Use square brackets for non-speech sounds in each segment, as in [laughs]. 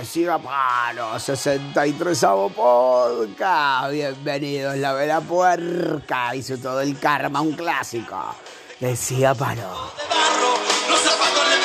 es Siga Palo, 63 Podcast. Bienvenidos, la vela puerca. Hizo todo el karma, un clásico. De Siga Palo. de barro, los zapatos le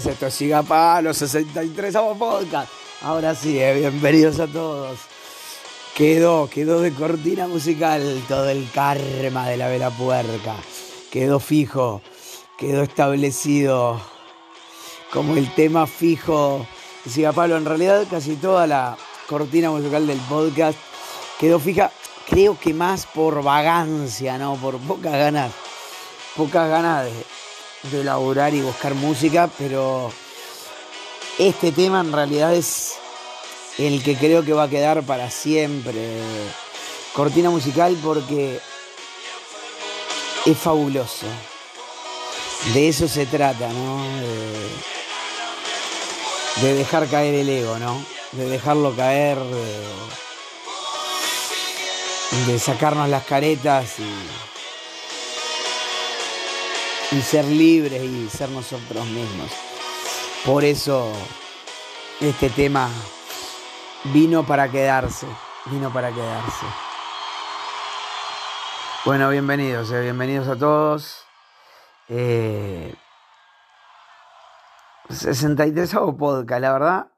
63, esto es Gigapalo, 63 Amo Podcast. Ahora sí, eh, bienvenidos a todos. Quedó, quedó de cortina musical todo el karma de la vela puerca. Quedó fijo, quedó establecido como el tema fijo de Gigapalo. En realidad casi toda la cortina musical del podcast quedó fija, creo que más por vagancia, ¿no? Por pocas ganas, pocas ganas de elaborar y buscar música, pero este tema en realidad es el que creo que va a quedar para siempre. Cortina musical porque es fabuloso. De eso se trata, ¿no? De, de dejar caer el ego, ¿no? De dejarlo caer, de, de sacarnos las caretas y, y ser libres y ser nosotros mismos. Por eso este tema vino para quedarse, vino para quedarse. Bueno, bienvenidos, eh, bienvenidos a todos. Eh, 63 podcast, la verdad,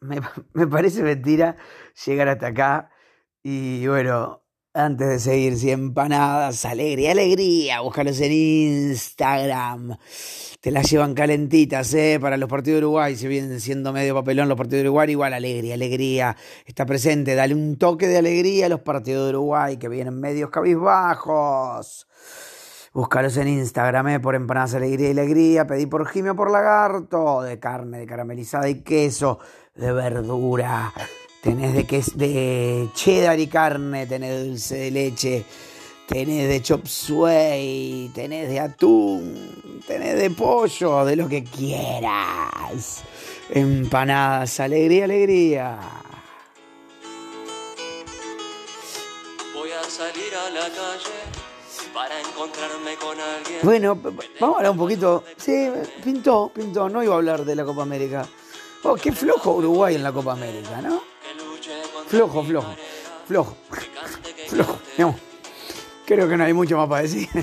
me, [laughs] me parece mentira llegar hasta acá. Y bueno, antes de seguir, si empanadas, alegría, alegría, búscalos en Instagram. Te las llevan calentitas, ¿eh? Para los partidos de Uruguay, si vienen siendo medio papelón los partidos de Uruguay, igual alegría, alegría. Está presente, dale un toque de alegría a los partidos de Uruguay, que vienen medios cabizbajos. Búscalos en Instagram, ¿eh? por empanadas, alegría y alegría. Pedí por Jimio por lagarto, de carne, de caramelizada y queso, de verdura. Tenés de, ques de cheddar y carne, tenés dulce de leche, tenés de chop suey, tenés de atún, tenés de pollo, de lo que quieras. Empanadas, alegría, alegría. Voy a salir a la calle para encontrarme con alguien. Bueno, vamos a hablar un poquito. Sí, pintó, pintó. No iba a hablar de la Copa América. Oh, qué flojo Uruguay en la Copa América, ¿no? Flojo, flojo, flojo, flojo. No. Creo que no hay mucho más para decir. [laughs]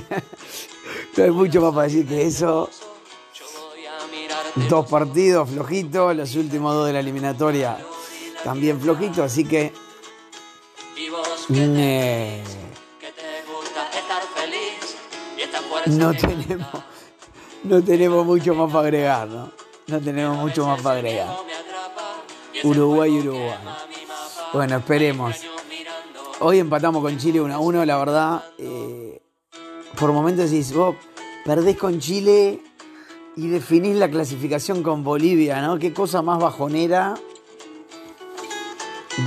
No hay mucho más para decir que eso. Dos partidos flojitos, los últimos dos de la eliminatoria también flojitos, así que mm, eh, no tenemos, no tenemos mucho más para agregar, ¿no? No tenemos mucho más para agregar. Uruguay, Uruguay. Bueno, esperemos. Hoy empatamos con Chile 1 a 1, la verdad. eh, por momentos decís, vos perdés con Chile y definís la clasificación con Bolivia, ¿no? Qué cosa más bajonera.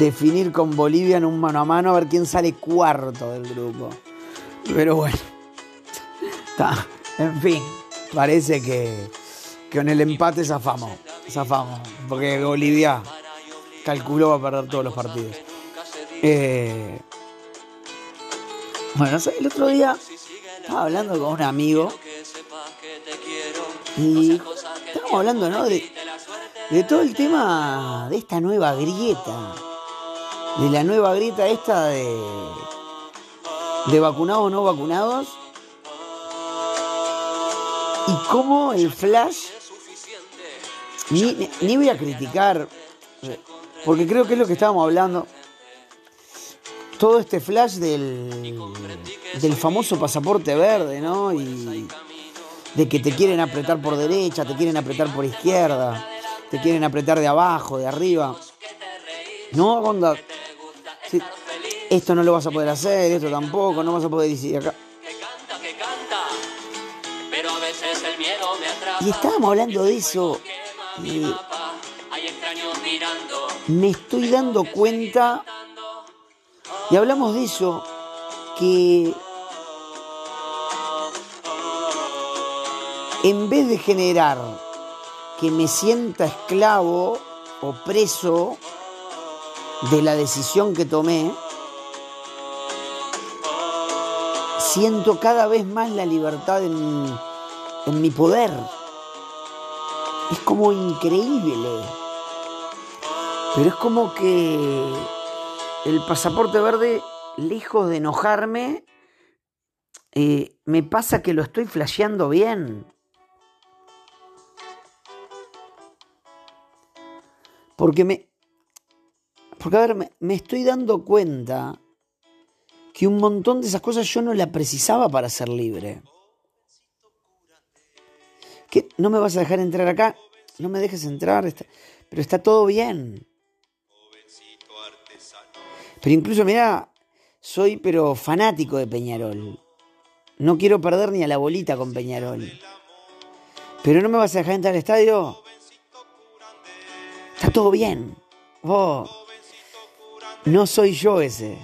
Definir con Bolivia en un mano a mano a ver quién sale cuarto del grupo. Pero bueno. [laughs] Está. En fin, parece que, que con el empate zafamos. Zafamos. Porque Bolivia calculó va a perder todos los partidos. Eh, bueno, el otro día estaba hablando con un amigo y estábamos hablando, ¿no? De, todo el tema de esta nueva grieta. De la nueva grieta esta de, de vacunados no vacunados. Y cómo el flash ni voy a criticar, porque creo que es lo que estábamos hablando. Todo este flash del, del famoso pasaporte verde, ¿no? Y de que te quieren apretar por derecha, te quieren apretar por izquierda. te quieren apretar de abajo, de arriba. No, onda. sí, esto no lo vas a poder hacer, esto tampoco, no vas a poder ir acá. Y estábamos hablando de eso. Y me estoy dando cuenta, y hablamos de eso, que en vez de generar que me sienta esclavo o preso de la decisión que tomé, siento cada vez más la libertad en, en mi poder. Es como increíble. Pero es como que el pasaporte verde, lejos de enojarme, eh, me pasa que lo estoy flasheando bien. Porque me. Porque a ver, me, me estoy dando cuenta que un montón de esas cosas yo no la precisaba para ser libre. ¿Qué? ¿No me vas a dejar entrar acá? No me dejes entrar, pero está todo bien. Pero incluso, mirá, soy pero fanático de Peñarol. No quiero perder ni a la bolita con Peñarol. Pero no me vas a dejar entrar al estadio. Está todo bien. Vos. No soy yo ese.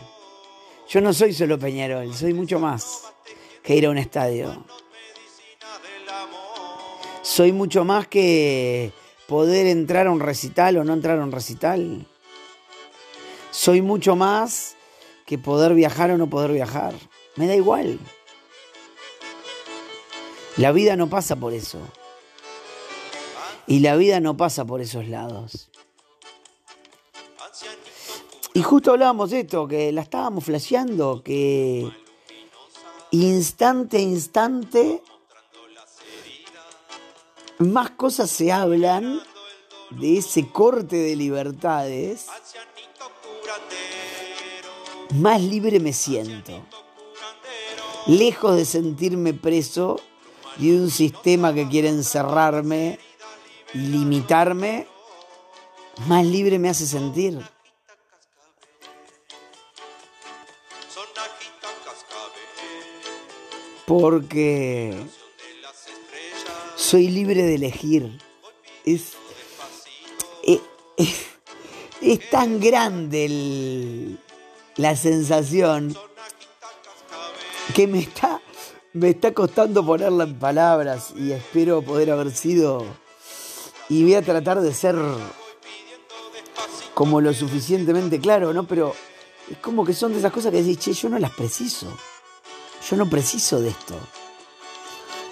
Yo no soy solo Peñarol, soy mucho más que ir a un estadio. Soy mucho más que poder entrar a un recital o no entrar a un recital. Soy mucho más que poder viajar o no poder viajar. Me da igual. La vida no pasa por eso. Y la vida no pasa por esos lados. Y justo hablábamos de esto, que la estábamos flasheando, que instante a instante más cosas se hablan de ese corte de libertades, más libre me siento. Lejos de sentirme preso de un sistema que quiere encerrarme, limitarme, más libre me hace sentir. Porque soy libre de elegir. Es, es, es- es tan grande el- la sensación que me está, me está costando ponerla en palabras y espero poder haber sido y voy a tratar de ser como lo suficientemente claro, ¿no? Pero es como que son de esas cosas que decís, che, yo no las preciso. Yo no preciso de esto.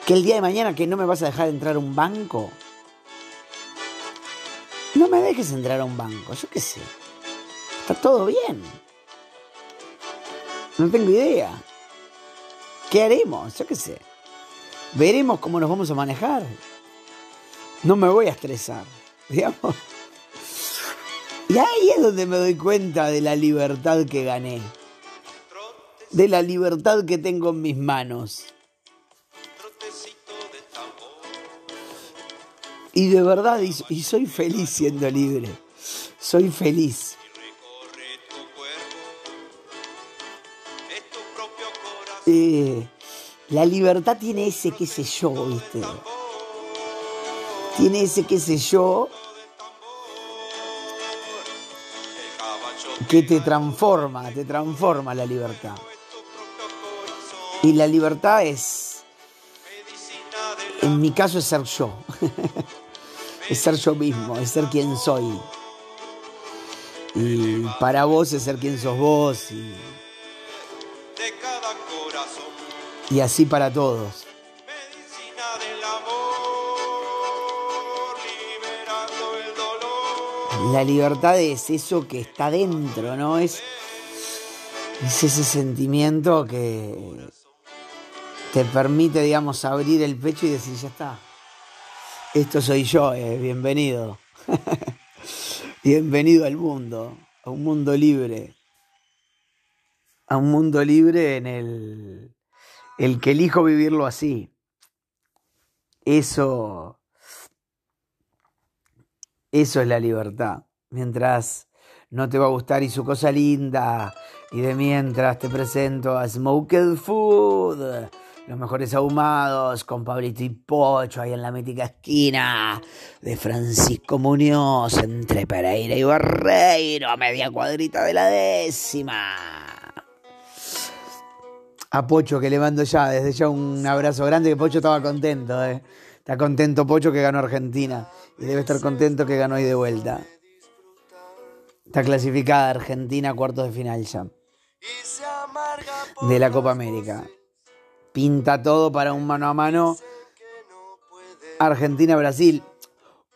Que el día de mañana que no me vas a dejar entrar a un banco. No me dejes entrar a un banco, yo qué sé. Está todo bien. No tengo idea. ¿Qué haremos? Yo qué sé. Veremos cómo nos vamos a manejar. No me voy a estresar, [laughs] digamos. Y ahí es donde me doy cuenta de la libertad que gané. De la libertad que tengo en mis manos. Y de verdad, y, soy feliz siendo libre. Soy feliz. La libertad tiene ese qué sé yo, ¿viste? Tiene ese qué sé yo que te transforma, te transforma la libertad. Y la libertad es, en mi caso es ser yo, [laughs] es ser yo mismo, es ser quien soy. Y para vos es ser quien sos vos y así para todos. medicina del amor, liberando el dolor. La libertad es eso que está dentro, ¿no? Es, es ese sentimiento que te permite, digamos, abrir el pecho y decir, ya está. Esto soy yo, eh, bienvenido. [laughs] bienvenido al mundo, a un mundo libre. A un mundo libre en el, el que elijo vivirlo así. Eso Eso es la libertad. Mientras no te va a gustar y su cosa linda. Y de mientras te presento a Smoked Food. Los mejores ahumados con Pablito y Pocho ahí en la mítica esquina de Francisco Muñoz entre Pereira y Barreiro a media cuadrita de la décima. A Pocho que le mando ya, desde ya un abrazo grande que Pocho estaba contento, eh. Está contento Pocho que ganó Argentina y debe estar contento que ganó hoy de vuelta. Está clasificada Argentina a cuartos de final ya de la Copa América. Pinta todo para un mano a mano. Argentina-Brasil.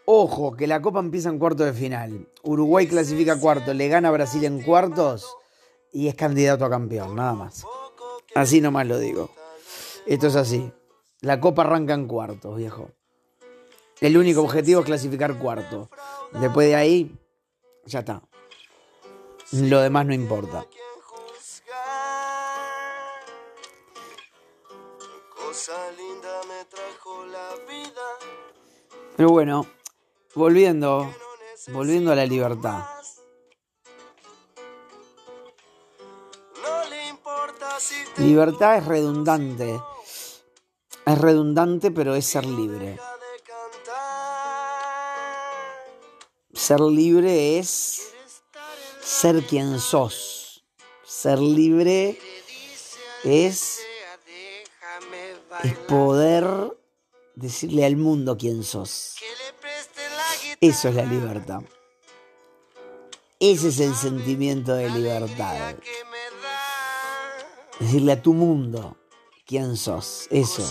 Ojo, que la Copa empieza en cuartos de final. Uruguay clasifica a cuartos, le gana Brasil en cuartos y es candidato a campeón, nada más. Así nomás lo digo. Esto es así. La Copa arranca en cuartos, viejo. El único objetivo es clasificar cuartos. Después de ahí, ya está. Lo demás no importa. Pero bueno, volviendo, volviendo a la libertad. Libertad es redundante. Es redundante, pero es ser libre. Ser libre es ser quien sos. Ser libre es, es poder decirle al mundo quién sos. Eso es la libertad. Ese es el sentimiento de libertad. Decirle a tu mundo quién sos. Eso.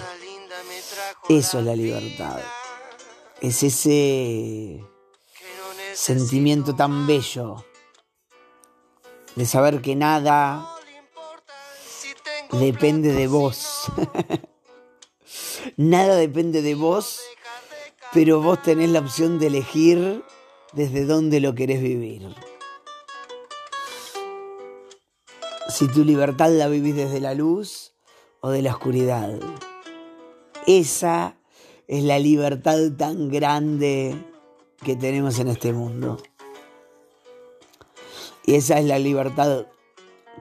Eso es la libertad. Es ese sentimiento tan bello de saber que nada depende de vos. [laughs] nada depende de vos, pero vos tenés la opción de elegir desde dónde lo querés vivir. Si tu libertad la vivís desde la luz o de la oscuridad. Esa es la libertad tan grande que tenemos en este mundo. Y esa es la libertad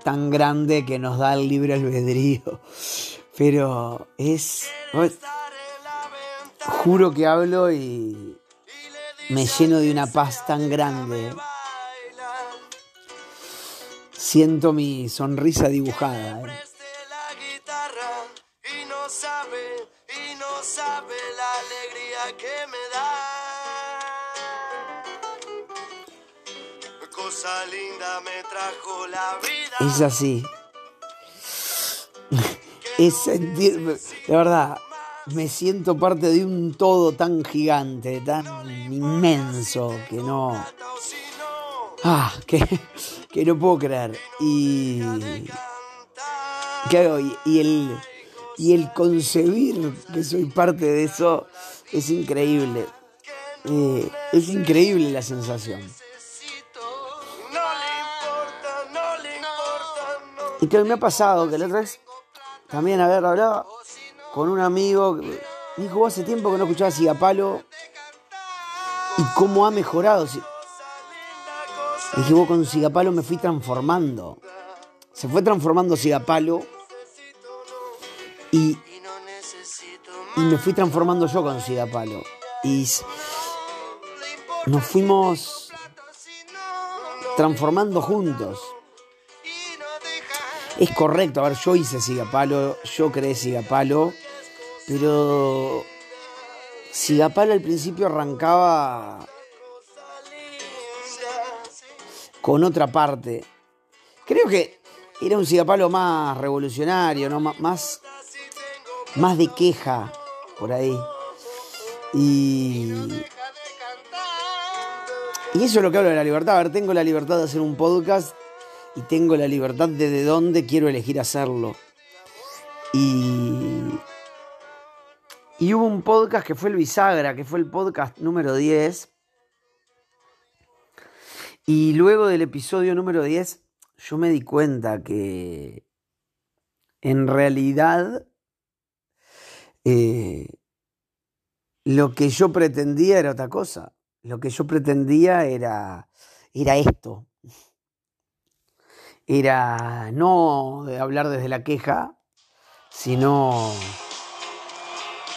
tan grande que nos da el libre albedrío. Pero es... Juro que hablo y me lleno de una paz tan grande. Linda me trajo la vida. Es así. Es sentirme, la verdad, me siento parte de un todo tan gigante, tan inmenso, que no... Ah, que, que no puedo creer. Y... ¿Qué? Y, el, y el concebir que soy parte de eso es increíble. Eh, es increíble la sensación. Y que me ha pasado que la otra vez también, a ver, hablaba con un amigo. dijo, "Vos hace tiempo que no escuchaba Cigapalo. ¿Y cómo ha mejorado? Le dije, vos con Cigapalo me fui transformando. Se fue transformando Cigapalo. Y, Y me fui transformando yo con Cigapalo. Y nos fuimos transformando juntos. Es correcto, a ver, yo hice Cigapalo, yo creé Cigapalo, pero Cigapalo al principio arrancaba con otra parte. Creo que era un Cigapalo más revolucionario, ¿no? Má- más, más de queja por ahí. Y, y eso es lo que hablo de la libertad. A ver, tengo la libertad de hacer un podcast y tengo la libertad de de dónde quiero elegir hacerlo. Y, y hubo un podcast que fue el Bisagra, que fue el podcast número 10. Y luego del episodio número 10, yo me di cuenta que en realidad eh, lo que yo pretendía era otra cosa. lo que yo pretendía era, era esto. Era no hablar desde la queja, sino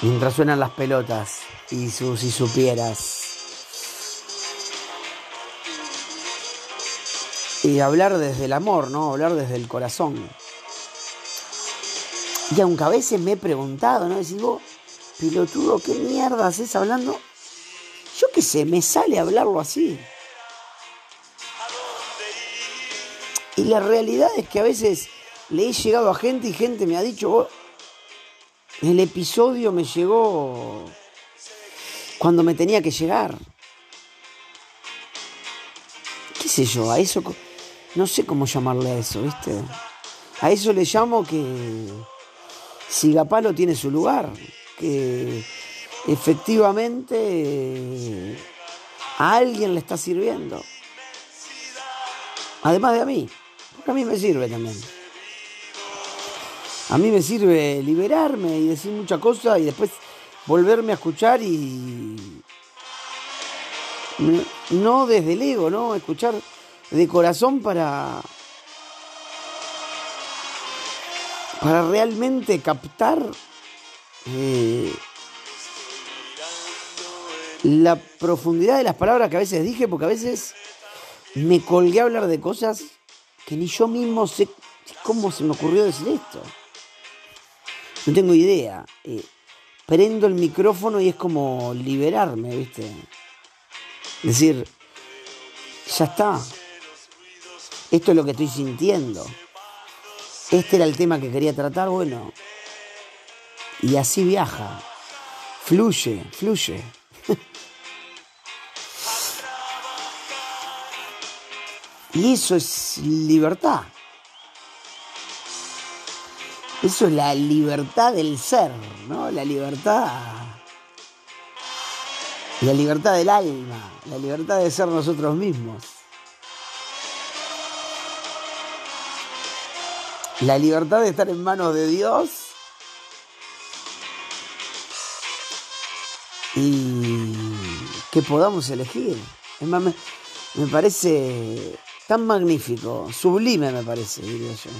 mientras suenan las pelotas y sus si supieras. Y hablar desde el amor, ¿no? Hablar desde el corazón. Y aunque a veces me he preguntado, ¿no? Decís vos, pilotudo, ¿qué mierda haces hablando? Yo qué sé, me sale hablarlo así. Y la realidad es que a veces le he llegado a gente y gente me ha dicho, "Vos, el episodio me llegó cuando me tenía que llegar. ¿Qué sé yo? A eso, no sé cómo llamarle a eso, ¿viste? A eso le llamo que Sigapalo tiene su lugar, que efectivamente a alguien le está sirviendo. Además de a mí, porque a mí me sirve también. A mí me sirve liberarme y decir muchas cosas y después volverme a escuchar y no desde el ego, ¿no? Escuchar de corazón para para realmente captar eh, la profundidad de las palabras que a veces dije, porque a veces me colgué a hablar de cosas que ni yo mismo sé cómo se me ocurrió decir esto. No tengo idea. Eh, prendo el micrófono y es como liberarme, ¿viste? Decir, ya está. Esto es lo que estoy sintiendo. Este era el tema que quería tratar, bueno. Y así viaja. Fluye, fluye. [laughs] y eso es libertad. Eso es la libertad del ser, ¿no? La libertad. La libertad del alma, la libertad de ser nosotros mismos. La libertad de estar en manos de Dios y que podamos elegir. Es más, me, parece tan magnífico, sublime me parece, diría yo.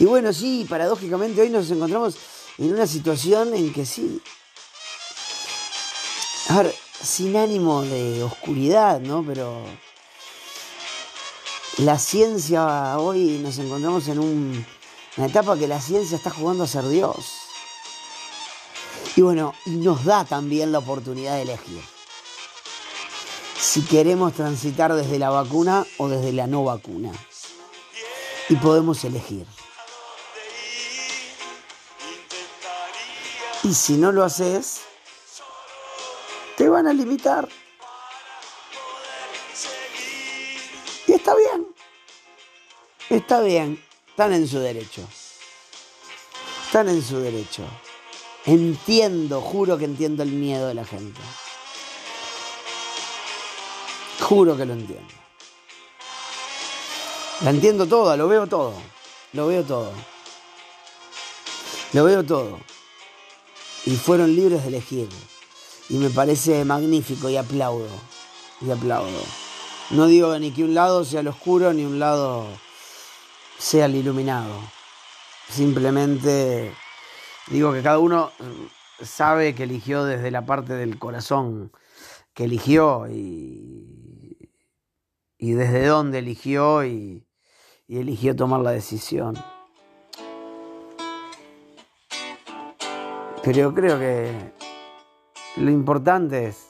Y bueno, sí, paradójicamente hoy nos encontramos en una situación en que sí. A ver, sin ánimo de oscuridad, ¿no? Pero la ciencia, hoy nos encontramos en un- una etapa que la ciencia está jugando a ser Dios. Y bueno, y nos da también la oportunidad de elegir. Si queremos transitar desde la vacuna o desde la no vacuna. Y podemos elegir. Y si no lo haces, te van a limitar. Y está bien. Está bien. Están en su derecho. Están en su derecho. Entiendo, juro que entiendo el miedo de la gente. Juro que lo entiendo. La entiendo toda, lo veo todo. Lo veo todo. Lo veo todo. Y fueron libres de elegir. Y me parece magnífico y aplaudo. Y aplaudo. No digo ni que un lado sea el oscuro ni un lado sea el iluminado. Simplemente digo que cada uno eh, sabe que eligió desde la parte del corazón que eligió y, y desde dónde eligió y, eligió tomar la decisión. Pero yo creo que lo importante es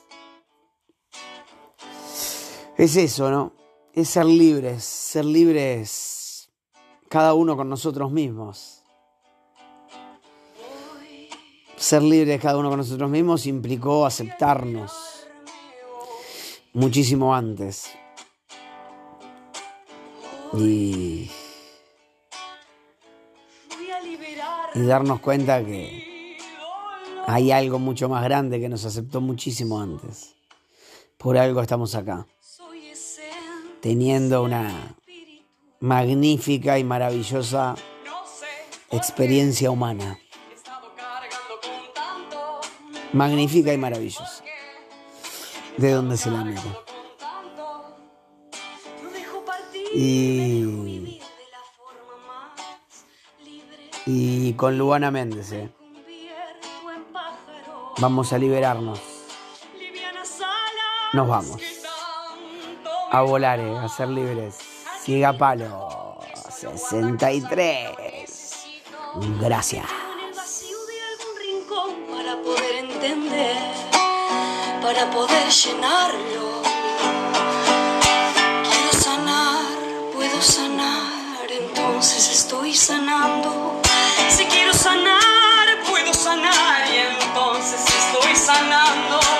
es eso, ¿no? Es ser libres, ser libres cada uno con nosotros mismos. Ser libres cada uno con nosotros mismos implicó aceptarnos muchísimo antes. Y, y darnos cuenta que hay algo mucho más grande que nos aceptó muchísimo antes. Por algo estamos acá, teniendo una magnífica y maravillosa experiencia humana. Magnífica y maravillosa. De donde se la mira. Y, y con Luana Méndez. ¿eh? Vamos a liberarnos. Nos vamos. A volar, ¿eh? a ser libres. Gigapalo 63. Gracias. Para poder entender, para poder llenarlo. Quiero sanar, puedo sanar, entonces estoy sanando. Si quiero sanar, puedo sanar, y entonces estoy sanando.